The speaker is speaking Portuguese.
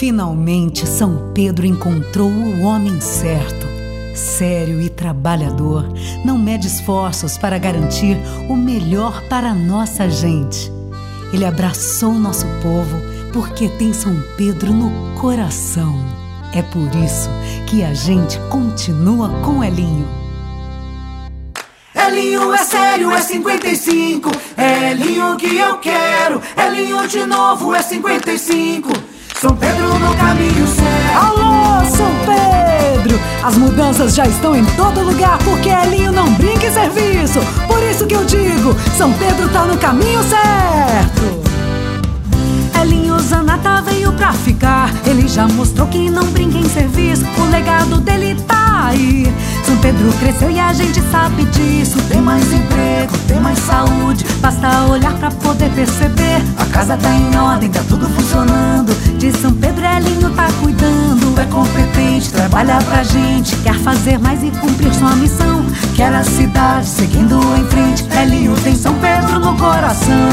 Finalmente, São Pedro encontrou o homem certo. Sério e trabalhador, não mede esforços para garantir o melhor para a nossa gente. Ele abraçou nosso povo porque tem São Pedro no coração. É por isso que a gente continua com Elinho. Elinho é sério, é 55. É Elinho que eu quero. Elinho de novo é 55. São Pedro no caminho certo. Alô, São Pedro! As mudanças já estão em todo lugar porque Elinho não brinca em serviço. Por isso que eu digo, São Pedro tá no caminho certo. Elinho Zanata veio pra ficar. Ele já mostrou que não brinca em serviço. O legado dele tá aí. São Pedro cresceu e a gente sabe disso. Tem mais saúde. Basta olhar pra poder perceber. A casa tá em ordem, tá tudo funcionando. De São Pedro, Elinho tá cuidando. É competente, trabalha pra gente. Quer fazer mais e cumprir sua missão. Quer a cidade seguindo em frente. Elinho tem São Pedro no coração.